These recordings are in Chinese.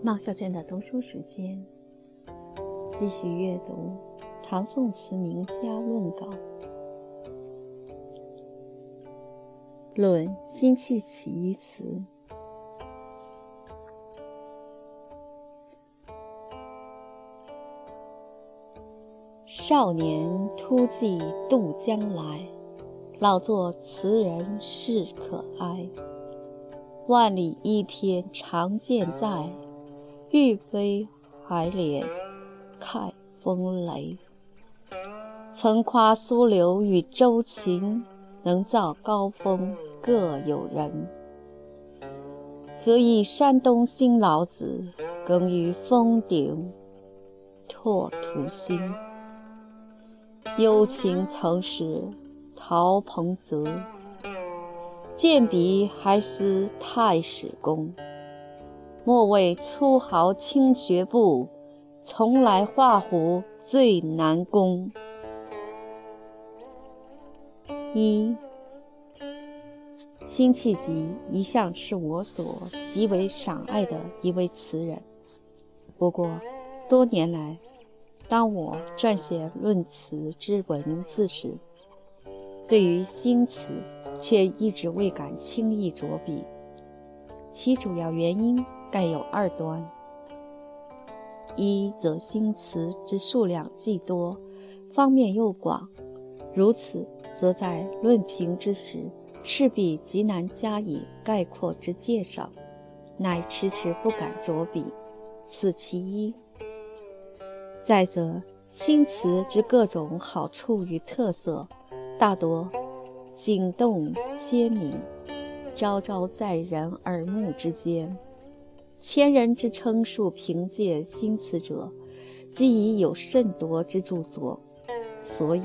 孟小娟的读书时间，继续阅读唐宋词名家论稿，论辛弃疾词。少年突骑渡江来，老作词人事可哀。万里一天长剑在。欲飞还怜看风雷。曾夸苏刘与周秦，能造高峰各有人。何以山东新老子，耕于峰顶拓土新。幽情曾使陶彭泽，见笔还思太史公。莫谓粗豪轻学步，从来画虎最难攻。一，辛弃疾一向是我所极为赏爱的一位词人。不过，多年来，当我撰写论词之文字时，对于新词却一直未敢轻易着笔。其主要原因。盖有二端：一则新词之数量既多，方面又广，如此，则在论评之时，势必极难加以概括之介绍，乃迟迟不敢着笔。此其一。再则，新词之各种好处与特色，大多景动鲜明，昭昭在人耳目之间。千人之称述凭借新词者，既已有甚多之著作，所以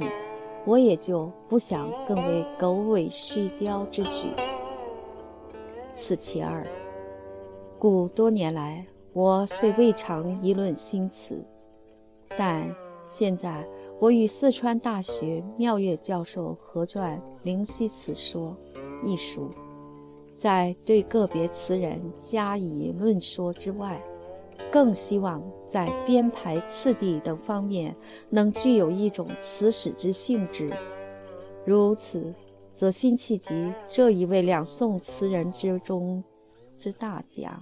我也就不想更为狗尾续貂之举。此其二。故多年来，我虽未尝议论新词，但现在我与四川大学妙月教授合撰《灵犀词说》一书。在对个别词人加以论说之外，更希望在编排次第等方面能具有一种词史之性质。如此，则辛弃疾这一位两宋词人之中之大家，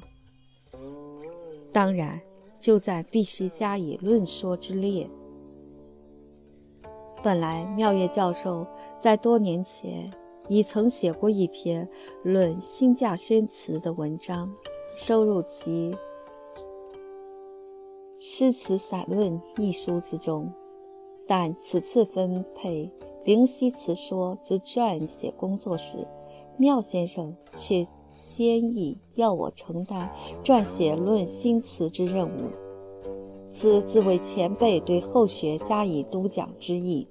当然就在必须加以论说之列。本来妙月教授在多年前。已曾写过一篇论新稼轩词的文章，收入其《诗词散论》一书之中。但此次分配《灵犀词说》之撰写工作时，妙先生却坚议要我承担撰写论新词之任务，此自为前辈对后学加以督讲之意，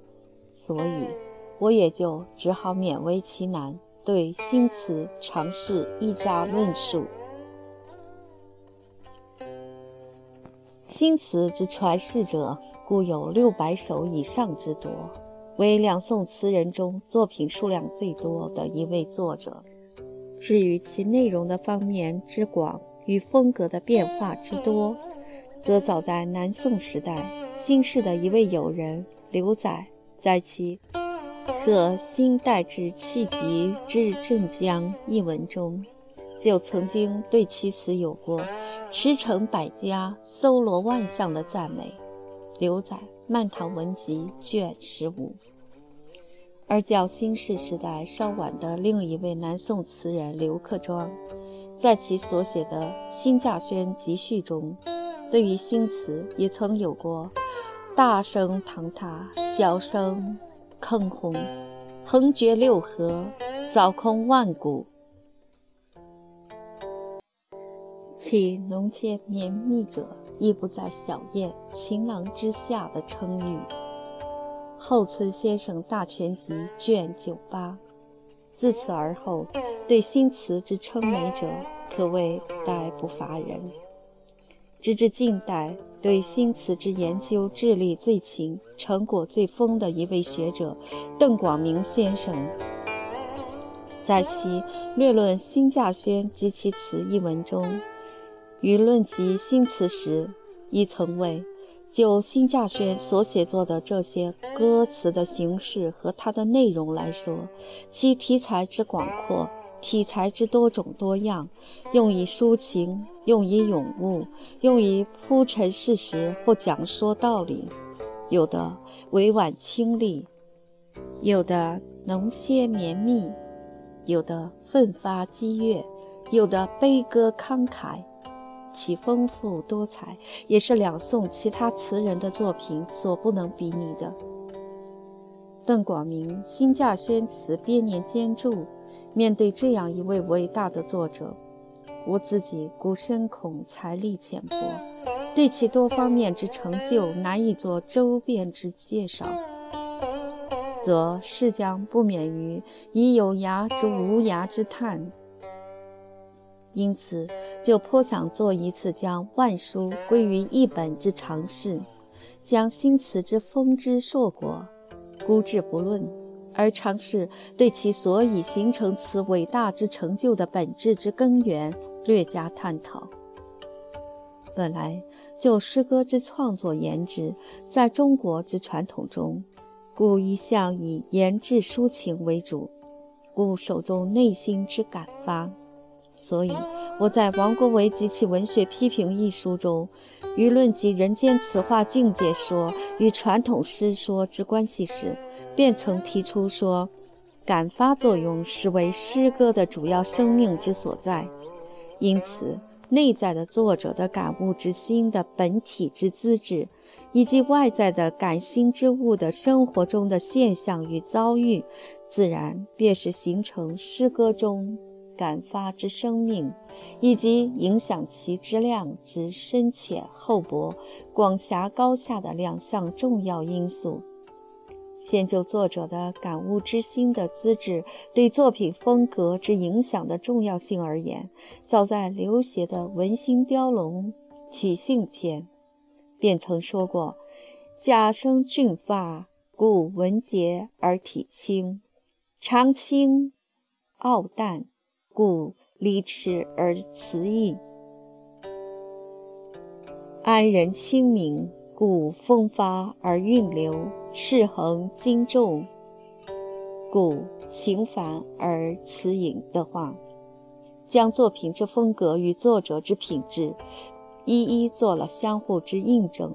所以。我也就只好勉为其难，对新词尝试一家论述。新词之传世者，故有六百首以上之多，为两宋词人中作品数量最多的一位作者。至于其内容的方面之广与风格的变化之多，则早在南宋时代，新式的一位友人刘载在其。和新代之气急至镇江一文中，就曾经对其词有过驰骋百家、搜罗万象的赞美。刘载《漫堂文集》卷十五。而较新式时代稍晚的另一位南宋词人刘克庄，在其所写的《新稼轩集序》中，对于新词也曾有过“大声堂他，小声”。坑洪，横绝六合，扫空万古。其浓切绵密者，亦不在小燕、情郎之下的称誉。后村先生大全集卷九八。自此而后，对新词之称美者，可谓代不乏人。直至近代。对新词之研究智力最勤、成果最丰的一位学者邓广明先生，在其《略论新稼轩及其词》一文中，于论及新词时，亦曾为就辛稼轩所写作的这些歌词的形式和它的内容来说，其题材之广阔，题材之多种多样，用以抒情，用以咏物，用以铺陈事实或讲说道理，有的委婉清丽，有的浓歇绵密，有的奋发激越，有的悲歌慷慨。其丰富多彩，也是两宋其他词人的作品所不能比拟的。邓广明《新稼轩词编年间注》，面对这样一位伟大的作者，我自己孤深恐财力浅薄，对其多方面之成就难以做周遍之介绍，则是将不免于以有涯之无涯之叹。因此，就颇想做一次将万书归于一本之尝试，将新词之风之硕果孤置不论，而尝试对其所以形成此伟大之成就的本质之根源略加探讨。本来就诗歌之创作言之，在中国之传统中，故一向以言志抒情为主，故手中内心之感发。所以我在王国维及其文学批评一书中，舆论及人间词话境界说与传统诗说之关系时，便曾提出说，感发作用是为诗歌的主要生命之所在，因此内在的作者的感悟之心的本体之资质，以及外在的感心之物的生活中的现象与遭遇，自然便是形成诗歌中。感发之生命，以及影响其质量之深浅厚薄、广狭高下的两项重要因素。先就作者的感悟之心的资质对作品风格之影响的重要性而言，早在刘勰的《文心雕龙·体性篇》便曾说过：“假生俊发，故文洁而体轻；长清，傲淡。”故离齿而辞意，安人清明；故风发而韵流，势恒精重；故情繁而辞隐的话，将作品之风格与作者之品质一一做了相互之印证。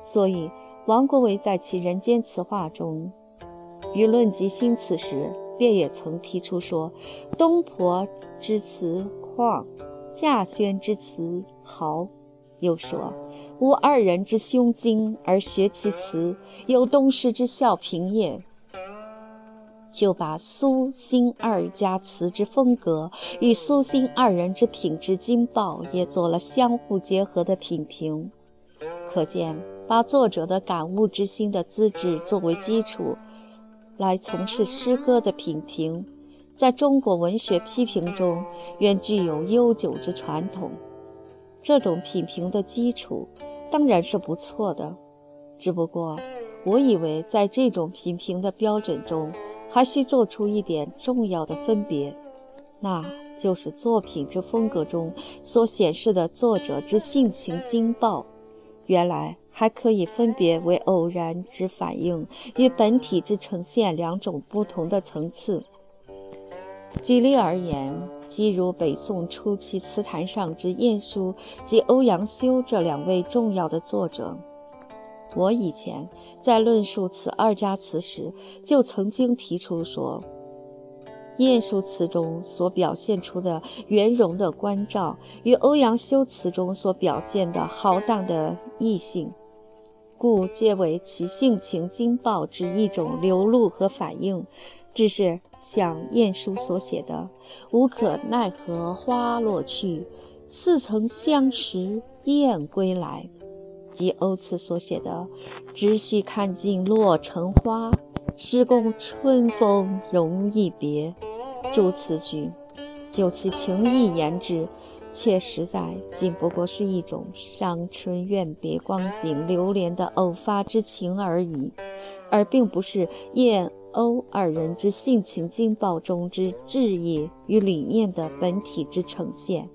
所以，王国维在其《人间词话》中，于论及新词时。便也曾提出说，东坡之词旷，稼轩之词豪。又说，吾二人之胸襟而学其词，有东施之效平也。就把苏辛二家词之风格与苏辛二人之品质精爆也做了相互结合的品评。可见，把作者的感悟之心的资质作为基础。来从事诗歌的品评，在中国文学批评中，原具有悠久之传统。这种品评的基础当然是不错的，只不过，我以为在这种品评的标准中，还需做出一点重要的分别，那就是作品之风格中所显示的作者之性情精爆，原来。还可以分别为偶然之反应与本体之呈现两种不同的层次。举例而言，即如北宋初期词坛上之晏殊及欧阳修这两位重要的作者，我以前在论述此二家词时，就曾经提出说。晏殊词中所表现出的圆融的关照，与欧阳修词中所表现的豪荡的意性。故皆为其性情惊爆之一种流露和反应，只是像晏殊所写的“无可奈何花落去，似曾相识燕归来”，及欧词所写的“只须看尽落成花，诗共春风容易别”诸此句，就其情意言之。却实在仅不过是一种伤春怨别光景流连的偶发之情而已，而并不是燕欧二人之性情惊爆中之志业与理念的本体之呈现。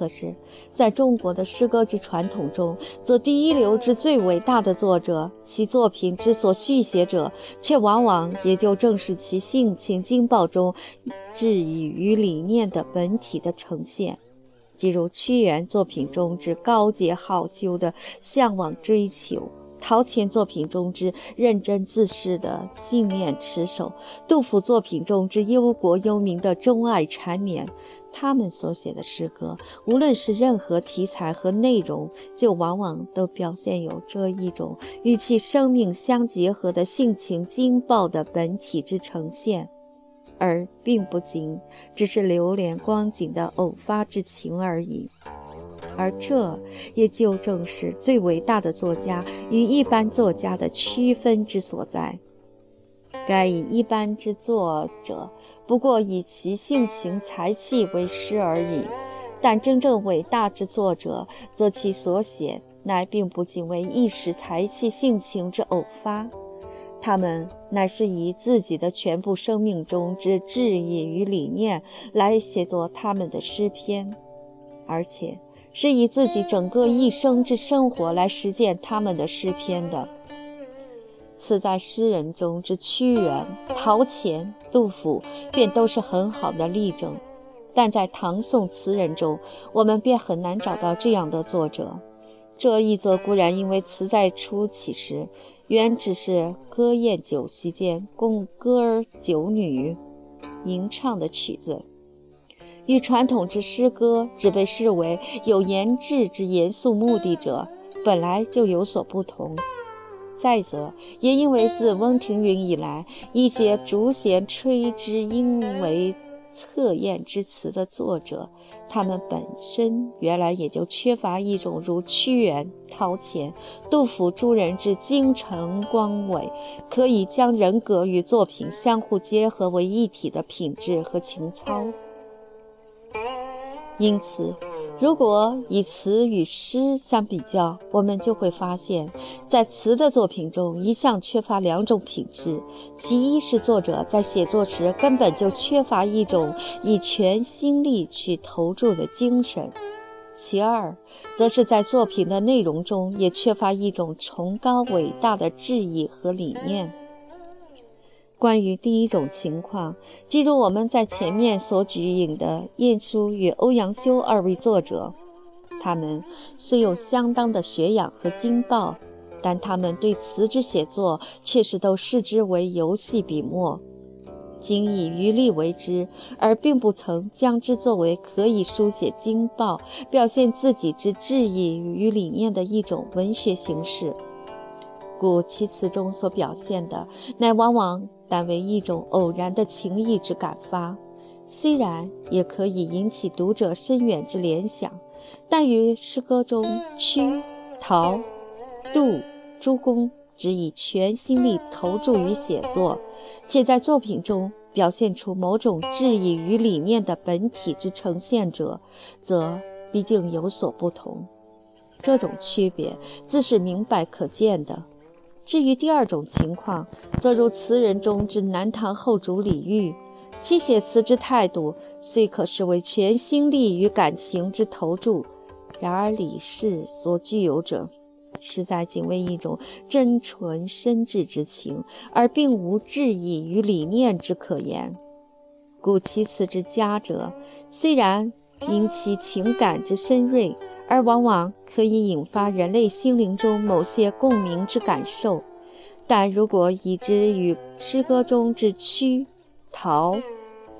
可是，在中国的诗歌之传统中，则第一流之最伟大的作者，其作品之所续写者，却往往也就正是其性情惊爆中质疑与理念的本体的呈现。即如屈原作品中之高洁好修的向往追求。陶潜作品中之认真自视的信念持守，杜甫作品中之忧国忧民的钟爱缠绵，他们所写的诗歌，无论是任何题材和内容，就往往都表现有这一种与其生命相结合的性情惊爆的本体之呈现，而并不仅只是流连光景的偶发之情而已。而这也就正是最伟大的作家与一般作家的区分之所在。该以一般之作者，不过以其性情才气为诗而已；但真正伟大之作者，则其所写乃并不仅为一时才气性情之偶发，他们乃是以自己的全部生命中之志意与理念来写作他们的诗篇，而且。是以自己整个一生之生活来实践他们的诗篇的。此在诗人中之屈原、陶潜、杜甫，便都是很好的例证；但在唐宋词人中，我们便很难找到这样的作者。这一则固然因为词在初起时，原只是歌宴酒席间供歌儿酒女吟唱的曲子。与传统之诗歌只被视为有言志之严肃目的者，本来就有所不同。再则，也因为自翁庭云以来，一些逐弦吹之音为测验之词的作者，他们本身原来也就缺乏一种如屈原、陶潜、杜甫诸人之精诚光伟，可以将人格与作品相互结合为一体的品质和情操。因此，如果以词与诗相比较，我们就会发现，在词的作品中一向缺乏两种品质：其一是作者在写作时根本就缺乏一种以全心力去投注的精神；其二，则是在作品的内容中也缺乏一种崇高伟大的志意和理念。关于第一种情况，即如我们在前面所举引的晏殊与欧阳修二位作者，他们虽有相当的学养和经报，但他们对词之写作确实都视之为游戏笔墨，仅以余力为之，而并不曾将之作为可以书写经报、表现自己之志意与理念的一种文学形式。故其词中所表现的，乃往往。但为一种偶然的情意之感发，虽然也可以引起读者深远之联想，但与诗歌中屈、陶、杜、诸公只以全心力投注于写作，且在作品中表现出某种志意与理念的本体之呈现者，则毕竟有所不同。这种区别自是明白可见的。至于第二种情况，则如词人中之南唐后主李煜，其写词之态度虽可视为全心力与感情之投注，然而李氏所具有者，实在仅为一种真纯深挚之情，而并无志意与理念之可言。故其词之佳者，虽然因其情感之深锐。而往往可以引发人类心灵中某些共鸣之感受，但如果以之与诗歌中之屈、陶、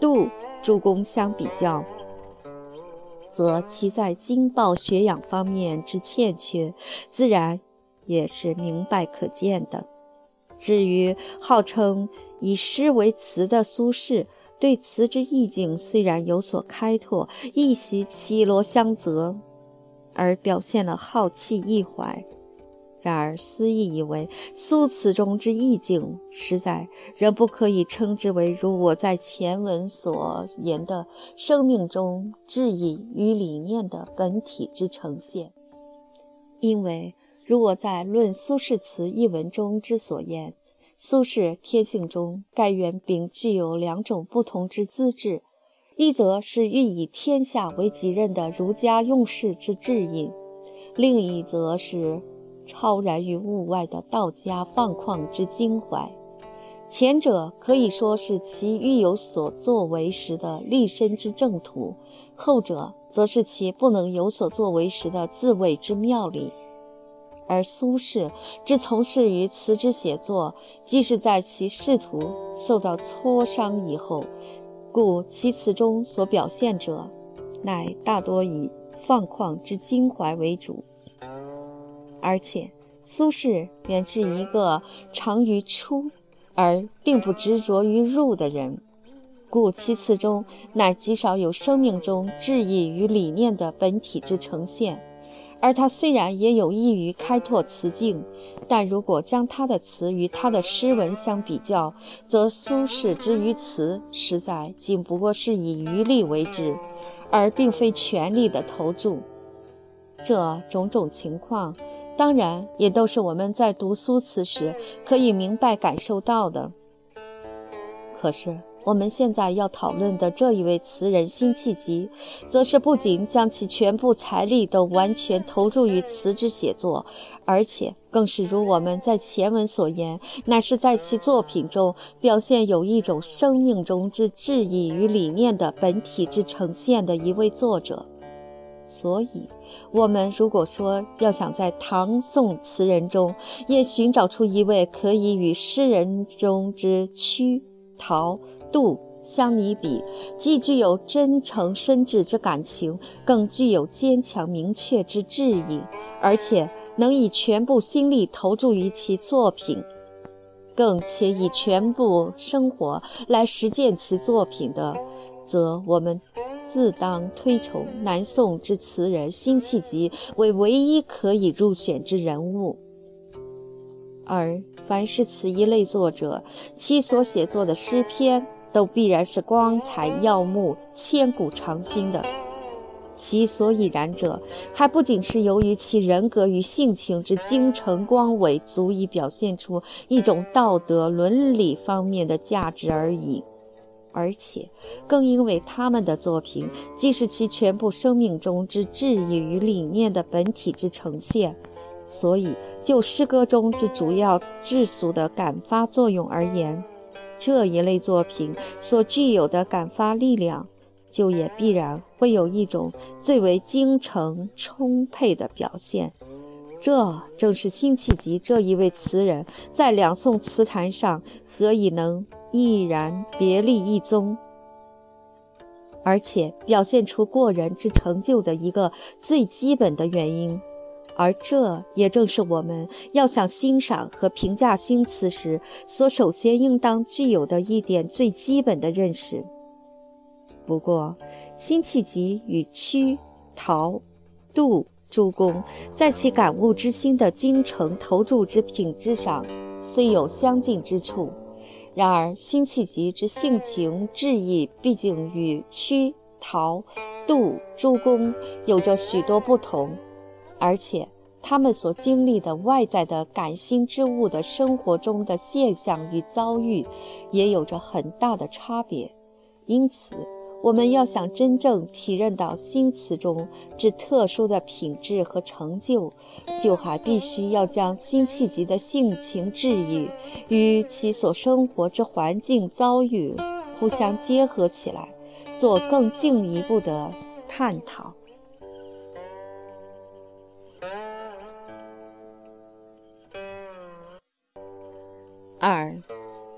杜、诸公相比较，则其在经报学养方面之欠缺，自然也是明白可见的。至于号称以诗为词的苏轼，对词之意境虽然有所开拓，一袭绮罗香泽。而表现了好气意怀，然而思义以为苏词中之意境，实在仍不可以称之为如我在前文所言的生命中志意与理念的本体之呈现。因为如我在《论苏轼词》一文中之所言，苏轼天性中盖原并具有两种不同之资质，一则是欲以天下为己任的儒家用事之志引，另一则是超然于物外的道家放旷之襟怀。前者可以说是其欲有所作为时的立身之正途，后者则是其不能有所作为时的自卫之妙理。而苏轼之从事于词之写作，即是在其仕途受到挫伤以后，故其词中所表现者，乃大多以放旷之襟怀为主。而且，苏轼原是一个长于出而并不执着于入的人，故其词中乃极少有生命中志意与理念的本体之呈现。而他虽然也有意于开拓词境，但如果将他的词与他的诗文相比较，则苏轼之于词，实在仅不过是以余力为之，而并非全力的投注。这种种情况，当然也都是我们在读苏词时可以明白感受到的。可是。我们现在要讨论的这一位词人辛弃疾，则是不仅将其全部财力都完全投注于词之写作，而且更是如我们在前文所言，乃是在其作品中表现有一种生命中之志意与理念的本体之呈现的一位作者。所以，我们如果说要想在唐宋词人中也寻找出一位可以与诗人中之屈、陶。度相拟比，既具有真诚深挚之感情，更具有坚强明确之志意，而且能以全部心力投注于其作品，更且以全部生活来实践其作品的，则我们自当推崇南宋之词人辛弃疾为唯一可以入选之人物。而凡是此一类作者，其所写作的诗篇。都必然是光彩耀目、千古长新的。其所以然者，还不仅是由于其人格与性情之精诚光伟，足以表现出一种道德伦理方面的价值而已，而且更因为他们的作品既是其全部生命中之志意与理念的本体之呈现，所以就诗歌中之主要质俗的感发作用而言。这一类作品所具有的感发力量，就也必然会有一种最为精诚充沛的表现。这正是辛弃疾这一位词人，在两宋词坛上何以能毅然别立一宗，而且表现出过人之成就的一个最基本的原因。而这也正是我们要想欣赏和评价新词时，所首先应当具有的一点最基本的认识。不过，辛弃疾与屈、陶、杜、诸公在其感悟之心的精诚投注之品质上，虽有相近之处，然而辛弃疾之性情志意，毕竟与屈、陶、杜、诸公有着许多不同。而且，他们所经历的外在的感心之物的生活中的现象与遭遇，也有着很大的差别。因此，我们要想真正体认到新词中之特殊的品质和成就，就还必须要将辛弃疾的性情志意与其所生活之环境遭遇互相结合起来，做更进一步的探讨。二，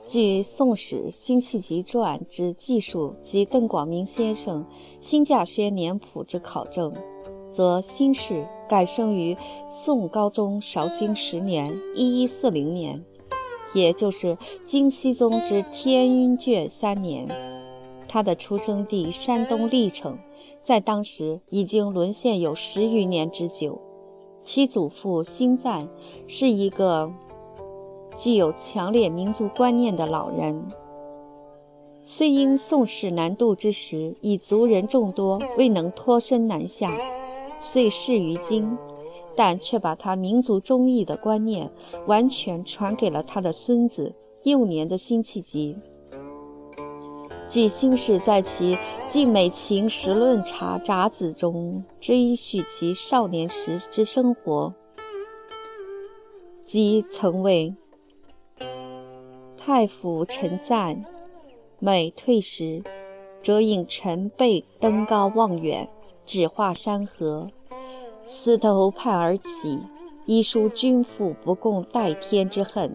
据《宋史·辛弃疾传》之记述及邓广明先生《新稼轩年谱》之考证，则辛氏改生于宋高宗绍兴十年（一一四零年），也就是金熙宗之天眷三年。他的出生地山东历城，在当时已经沦陷有十余年之久。其祖父辛赞是一个。具有强烈民族观念的老人，虽因宋史南渡之时，以族人众多，未能脱身南下，遂逝于今，但却把他民族忠义的观念完全传给了他的孙子幼年的辛弃疾。据辛氏在其《晋美情实论茶》札子中追叙其少年时之生活，即曾为太傅陈赞，每退时，则引臣辈登高望远，指画山河，四头畔而起，一书君父不共戴天之恨，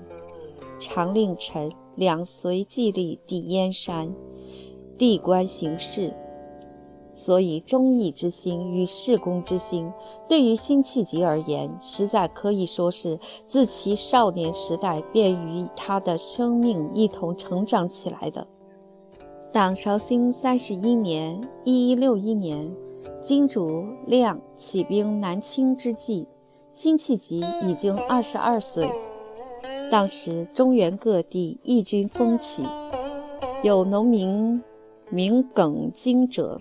常令臣两随季历抵燕山。地官行事，所以忠义之心与事公之心，对于辛弃疾而言，实在可以说是自其少年时代便与他的生命一同成长起来的。当绍兴三十一年（一一六一年），金主亮起兵南侵之际，辛弃疾已经二十二岁。当时中原各地义军风起，有农民。名耿京者，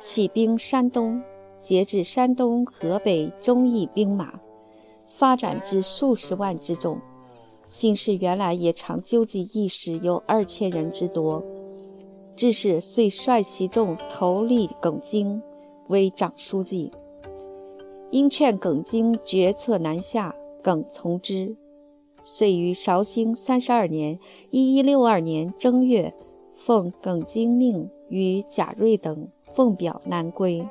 起兵山东，截至山东、河北忠义兵马，发展至数十万之众。新氏原来也常纠集义士有二千人之多，致使遂率其众投立耿京为长书记。因劝耿京决策南下，耿从之，遂于绍兴三十二年（一一六二年）正月。奉耿京命，与贾瑞等奉表南归。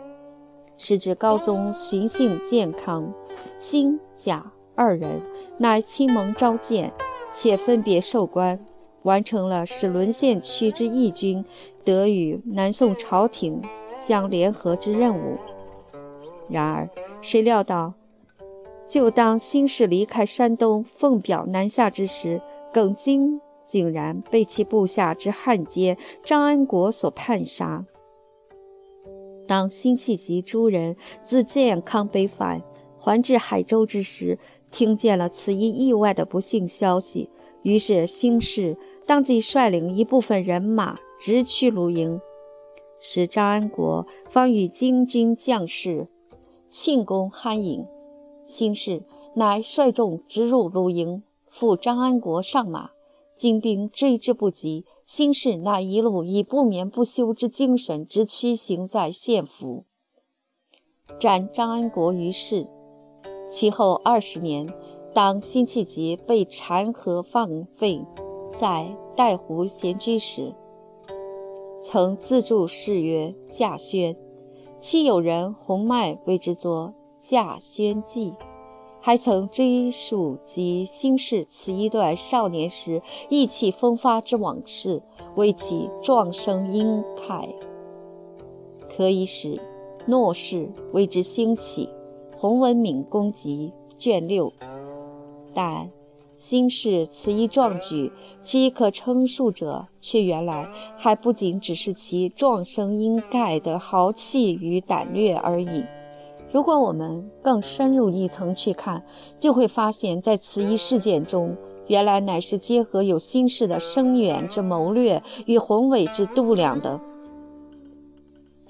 时至高宗寻幸健康，辛、贾二人乃亲蒙召见，且分别授官，完成了使沦陷区之义军得与南宋朝廷相联合之任务。然而，谁料到，就当辛氏离开山东，奉表南下之时，耿京。竟然被其部下之汉奸张安国所叛杀。当辛弃疾诸人自建康北返，还至海州之时，听见了此一意外的不幸消息，于是辛氏当即率领一部分人马直趋卢营，使张安国方与金军将士庆功酣饮。辛氏乃率众直入卢营，赴张安国上马。金兵追之不及，辛氏那一路以不眠不休之精神直驱行在县府，斩张安国于市。其后二十年，当辛弃疾被禅和放废，在带湖闲居时，曾自著诗曰《稼轩》，其友人洪迈为之作《稼轩记》。还曾追溯及新氏此一段少年时意气风发之往事，为其壮声英慨，可以使诺氏为之兴起。洪文敏公集卷六。但新氏此一壮举，其可称述者，却原来还不仅只是其壮声英盖的豪气与胆略而已。如果我们更深入一层去看，就会发现，在此一事件中，原来乃是结合有心事的深远之谋略与宏伟之度量的。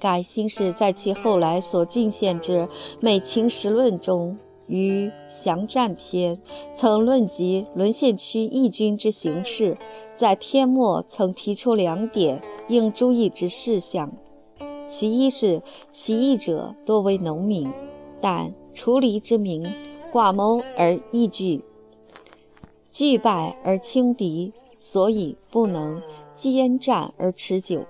该心事在其后来所进献之《美情实论》中，于降战篇曾论及沦陷区义军之形势，在篇末曾提出两点应注意之事项。其一是起义者多为农民，但除离之民寡谋而易惧，惧败而轻敌，所以不能坚战而持久；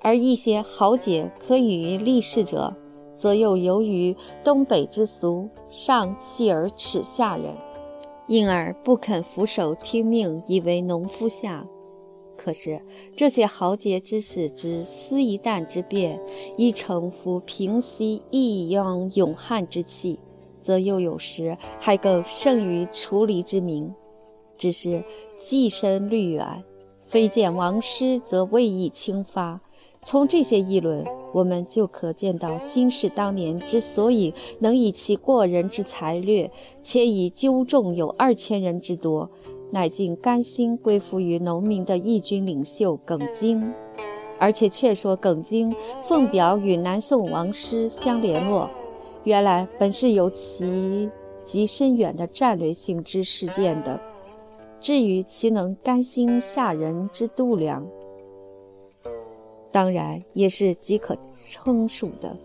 而一些豪杰可以于立事者，则又由于东北之俗，上气而耻下人，因而不肯俯首听命，以为农夫下。可是这些豪杰之士之思一旦之变，以城府平息异样勇悍之气，则又有时还更胜于除离之名。只是寄身虑远，非见王师，则未易轻发。从这些议论，我们就可见到新氏当年之所以能以其过人之才略，且以纠众有二千人之多。乃竟甘心归附于农民的义军领袖耿京，而且却说耿京奉表与南宋王师相联络，原来本是有其极深远的战略性之事件的。至于其能甘心下人之度量，当然也是极可称述的。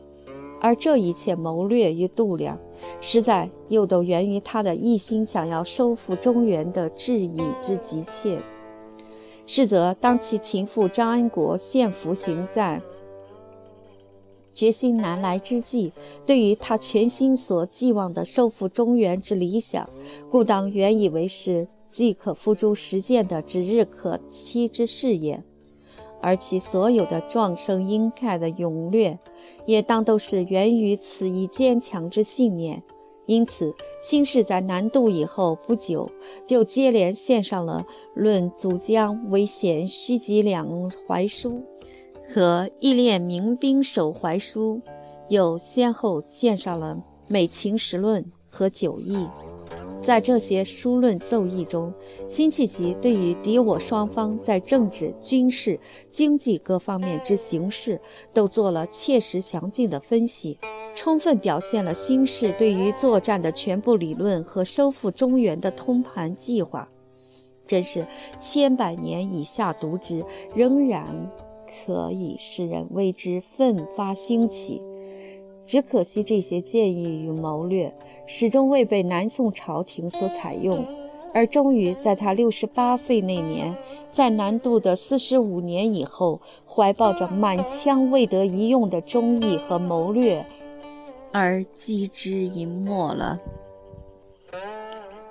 而这一切谋略与度量，实在又都源于他的一心想要收复中原的志意之急切。是则，当其情妇张安国献俘行在，决心难来之际，对于他全心所寄望的收复中原之理想，故当原以为是即可付诸实践的指日可期之事也。而其所有的壮盛英盖的勇略，也当都是源于此一坚强之信念。因此，新氏在南渡以后不久，就接连献上了《论祖江为贤虚集两怀书》和《义列民兵守怀书》，又先后献上了《美秦时论》和《九义》。在这些书论奏议中，辛弃疾对于敌我双方在政治、军事、经济各方面之形势，都做了切实详尽的分析，充分表现了辛氏对于作战的全部理论和收复中原的通盘计划。真是千百年以下读之，仍然可以使人为之奋发兴起。只可惜这些建议与谋略始终未被南宋朝廷所采用，而终于在他六十八岁那年，在南渡的四十五年以后，怀抱着满腔未得一用的忠义和谋略，而击之隐没了。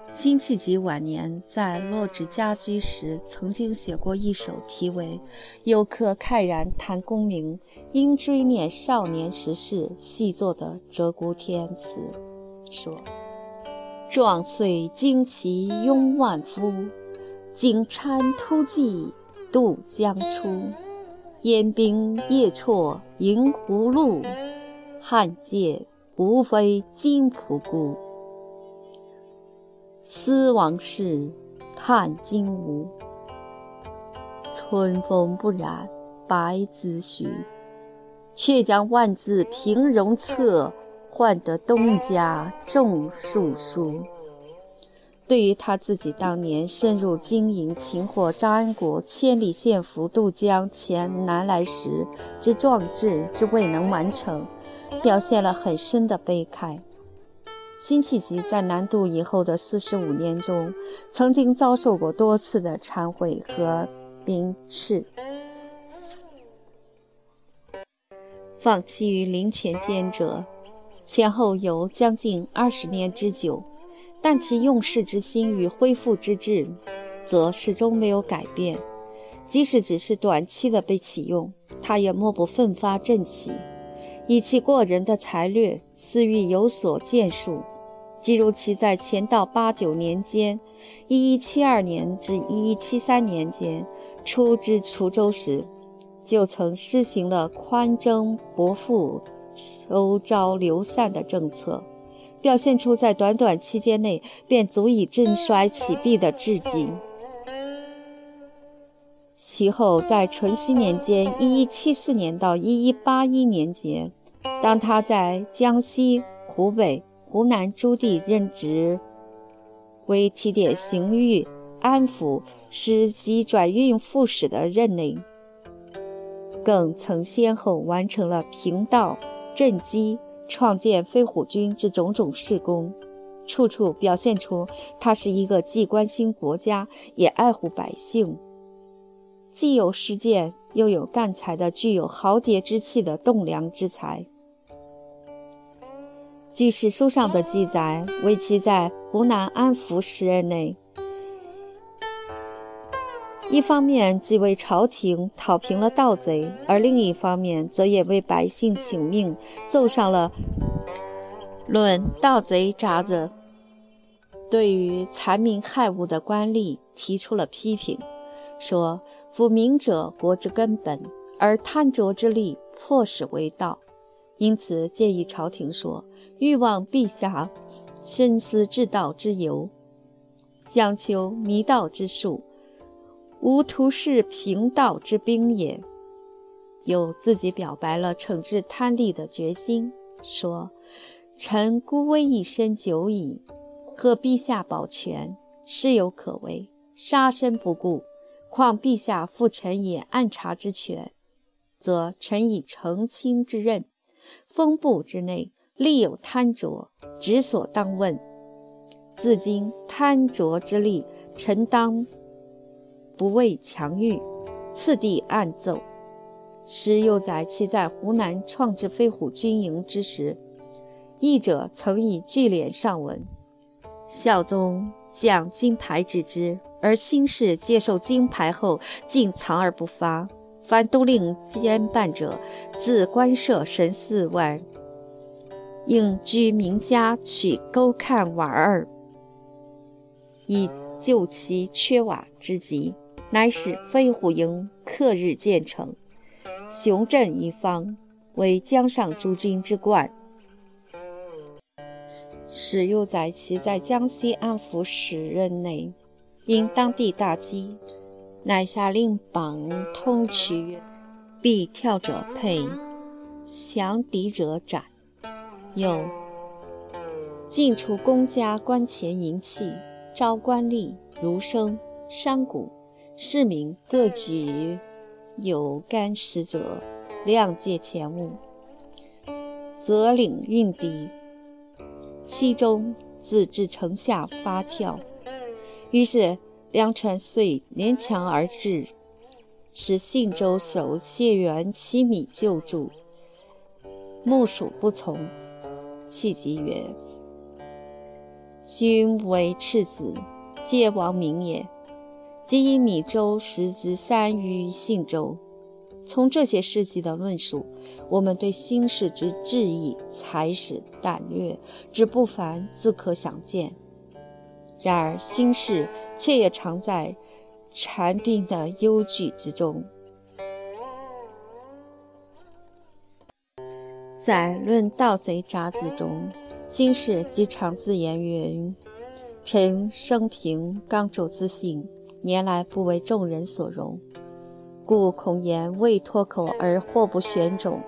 辛弃疾晚年在落纸家居时，曾经写过一首题为《有客慨然谈功名，因追念少年时事》细作的鹧鸪天词，说：“壮岁旌旗拥万夫，锦钗突骑渡江出。燕兵夜绰银葫芦，汉界无非金仆姑。”思往事，叹今无。春风不染白丝须，却将万字平戎策，换得东家种树书。对于他自己当年深入经营擒获张安国，千里献俘渡江前南来时之壮志之未能完成，表现了很深的悲慨。辛弃疾在南渡以后的四十五年中，曾经遭受过多次的忏悔和鞭笞，放弃于林泉间者，前后有将近二十年之久。但其用事之心与恢复之志，则始终没有改变。即使只是短期的被启用，他也莫不奋发振起。以其过人的才略，思欲有所建树。即如其在乾道八九年间（一一七二年至一一七三年间）出至滁州时，就曾施行了宽征薄赋、收招流散的政策，表现出在短短期间内便足以振衰起弊的志气。其后在淳熙年间（一一七四年到一一八一年间），当他在江西、湖北、湖南诸地任职，为提点刑狱、安抚、使及转运副使的任内，更曾先后完成了平道、赈饥、创建飞虎军之种种事功，处处表现出他是一个既关心国家也爱护百姓。既有实践又有干才的、具有豪杰之气的栋梁之才。据史书上的记载，为其在湖南安抚时任内，一方面既为朝廷讨平了盗贼，而另一方面则也为百姓请命，奏上了《论盗贼札子》，对于残民害物的官吏提出了批评。说：“抚民者，国之根本，而贪浊之利，迫使为盗。因此建议朝廷说：欲望陛下深思治道之由，讲求弥道之术，无图是平道之兵也。又自己表白了惩治贪吏的决心，说：臣孤危一身久矣，贺陛下保全，事有可为，杀身不顾。况陛下复臣以暗查之权，则臣以澄清之任。封部之内，力有贪浊，职所当问。自今贪浊之力，臣当不畏强欲，次第暗奏。师又载其在湖南创制飞虎军营之时，译者曾以聚敛上文：孝宗降金牌之之，而新士接受金牌后，竟藏而不发。凡都令兼办者，自官舍神寺外，应居名家取勾看瓦儿，以救其缺瓦之急。乃使飞虎营克日建成，雄镇一方，为江上诸军之冠。使又在其在江西安抚使任内，因当地大饥。乃下令榜通衢，必跳者配，降敌者斩。又进出公家官前迎器，招官吏、儒生、商贾、市民各举有干使者，谅借钱物，责领运抵。其中自至城下发跳，于是。良辰遂连强而至，使信州守谢元七米救助，木属不从，气疾曰：“君为赤子，皆亡民也。”即以米州食之三于信州。从这些事迹的论述，我们对新事之志意、才识、胆略之不凡，自可想见。然而，心事却也常在禅病的忧惧之中。在《论盗贼札子》中，心事即常自言云：“臣生平刚柔自信，年来不为众人所容，故恐言未脱口而祸不旋踵。”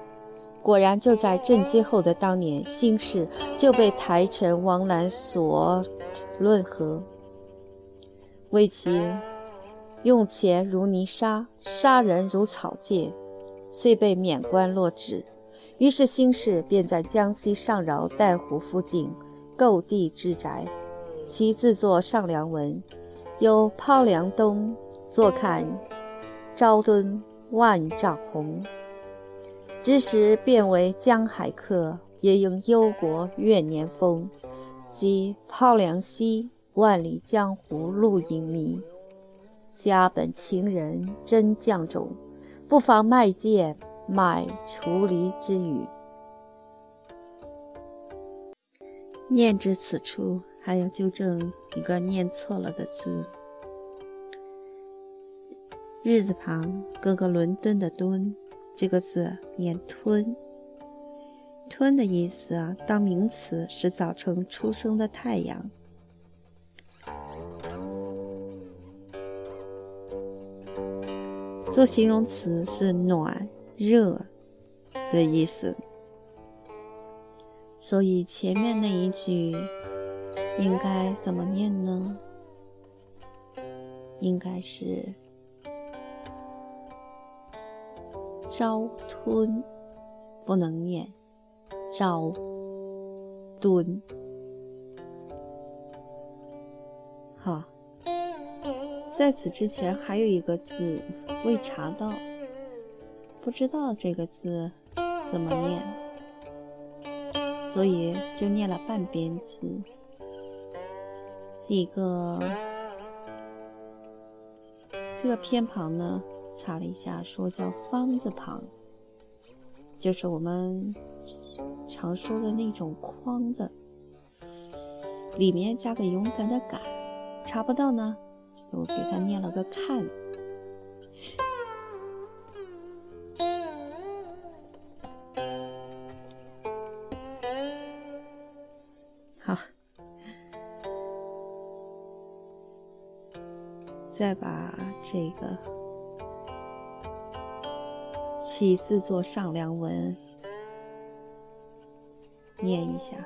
果然，就在震击后的当年，心事就被台臣王兰所。论和，为其用钱如泥沙，杀人如草芥，遂被免官落职。于是兴氏便在江西上饶带湖附近购地置宅，其自作上梁文，有抛梁东，坐看朝敦万丈红。之时变为江海客，也应忧国怨年风。即抛梁西，万里江湖路隐迷。家本情人真将种，不妨卖剑买除离之语。念至此处，还要纠正一个念错了的字，日字旁隔个伦敦的敦，这个字念吞。吞的意思啊，当名词是早晨出生的太阳；做形容词是暖、热的意思。所以前面那一句应该怎么念呢？应该是朝吞，不能念。赵敦，好，在此之前还有一个字未查到，不知道这个字怎么念，所以就念了半边字。一个这个偏旁呢，查了一下，说叫方字旁，就是我们。常说的那种框子，里面加个勇敢的敢，查不到呢，就给他念了个看。再把这个起字做上梁文。念一下：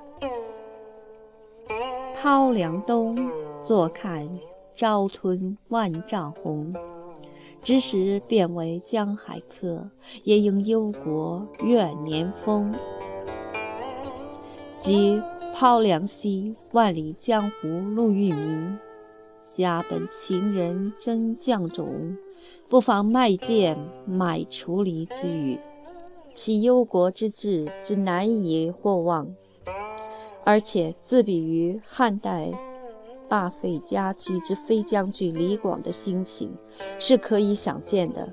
抛梁东，坐看朝吞万丈红。之时变为江海客，也应忧国怨年丰。即抛梁西，万里江湖路欲迷。家本情人真将种，不妨卖剑买除离之语。其忧国之志之难以或忘。而且自比于汉代罢废家居之飞将军李广的心情，是可以想见的。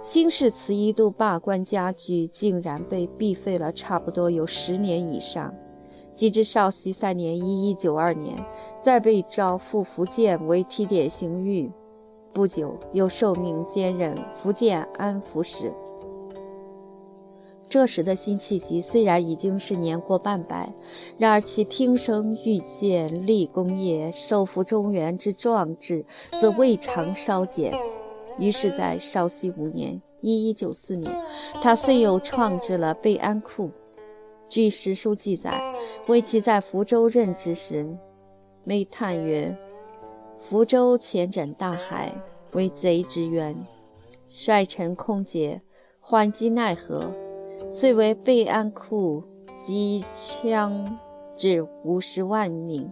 新式此一度罢官家居，竟然被避废了差不多有十年以上。及至绍熙三年（一一九二年），再被召赴福建为提点刑狱，不久又受命兼任福建安抚使。这时的辛弃疾虽然已经是年过半百，然而其平生欲建立功业、收复中原之壮志，则未尝稍减。于是，在绍熙五年（一一九四年），他遂又创制了备安库。据史书记载，为其在福州任职时，每叹曰：“福州前枕大海，为贼之渊，率臣空竭，缓急奈何？”遂为备安库机枪至五十万名，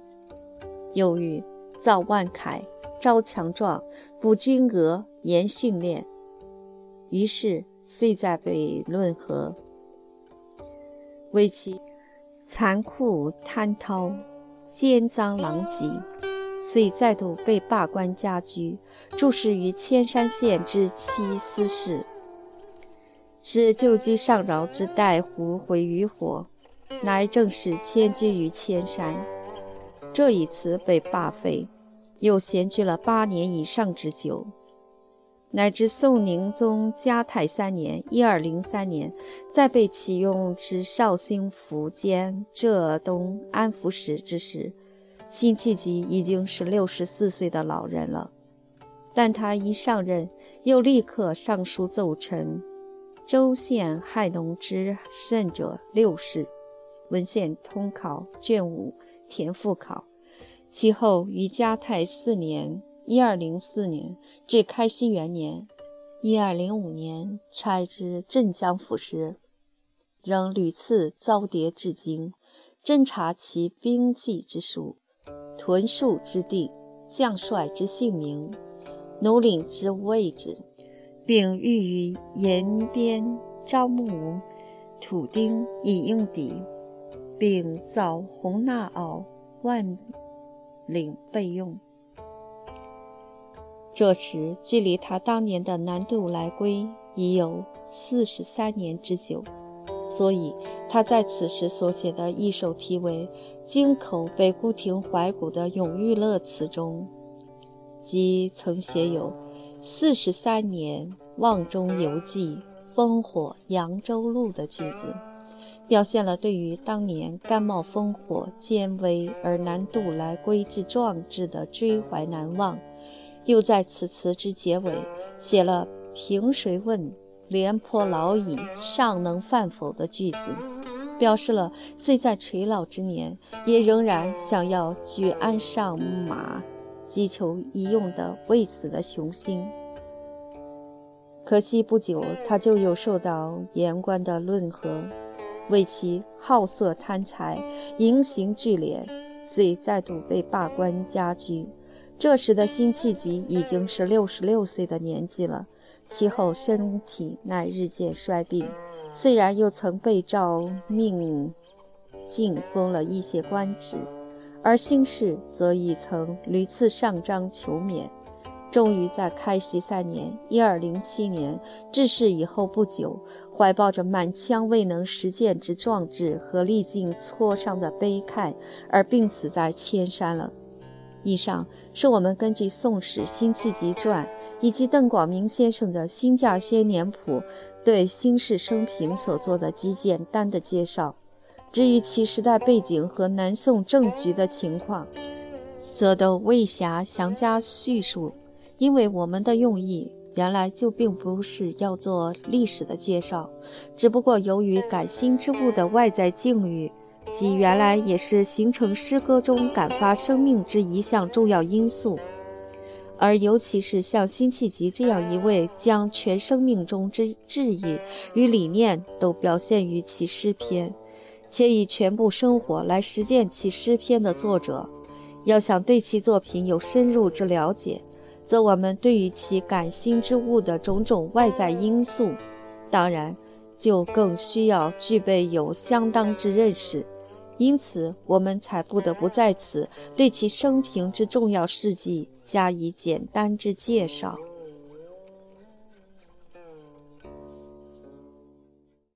又欲造万铠，招强壮，补军额，严训练。于是遂在北论河，为其残酷贪滔，奸赃狼藉，遂再度被罢官家居，驻仕于千山县之七司事。使旧居上饶之带湖毁于火，乃正式迁居于千山。这一次被罢废，又闲居了八年以上之久，乃至宋宁宗嘉泰三年（一二零三年），再被启用至绍兴府兼浙东安抚使之时，辛弃疾已经是六十四岁的老人了。但他一上任，又立刻上书奏陈。州县害农之甚者六事，文献通考卷五田赋考。其后于嘉泰四年（一二零四年）至开熙元年（一二零五年）差之镇江府时，仍屡次遭谍至京，侦查其兵迹之属、屯戍之地、将帅之姓名、奴领之位置。并欲于延边招募土丁以应敌，并造红纳袄万领备用。这时距离他当年的南渡来归已有四十三年之久，所以他在此时所写的一首题为《京口北固亭怀古》的永遇乐词中，即曾写有。四十三年望中犹记烽火扬州路的句子，表现了对于当年甘冒烽火艰危而南渡来归之壮志的追怀难忘。又在此词之结尾写了“凭谁问，廉颇老矣，尚能饭否”的句子，表示了虽在垂老之年，也仍然想要举鞍上马。击求一用的未死的雄心，可惜不久他就又受到言官的论和，为其好色贪财、淫行聚敛，遂再度被罢官家居。这时的辛弃疾已经是六十六岁的年纪了，其后身体乃日渐衰病，虽然又曾被诏命晋封了一些官职。而辛氏则已曾屡次上章求免，终于在开禧三年（一二零七年）致仕以后不久，怀抱着满腔未能实践之壮志和历尽挫伤的悲慨，而病死在千山了。以上是我们根据《宋史·辛弃疾传》以及邓广明先生的《新稼轩年谱》对辛氏生平所做的极简单的介绍。至于其时代背景和南宋政局的情况，则都未暇详加叙述，因为我们的用意原来就并不是要做历史的介绍，只不过由于感心之物的外在境遇，即原来也是形成诗歌中感发生命之一项重要因素，而尤其是像辛弃疾这样一位将全生命中之志意与理念都表现于其诗篇，且以全部生活来实践其诗篇的作者，要想对其作品有深入之了解，则我们对于其感心之物的种种外在因素，当然就更需要具备有相当之认识。因此，我们才不得不在此对其生平之重要事迹加以简单之介绍。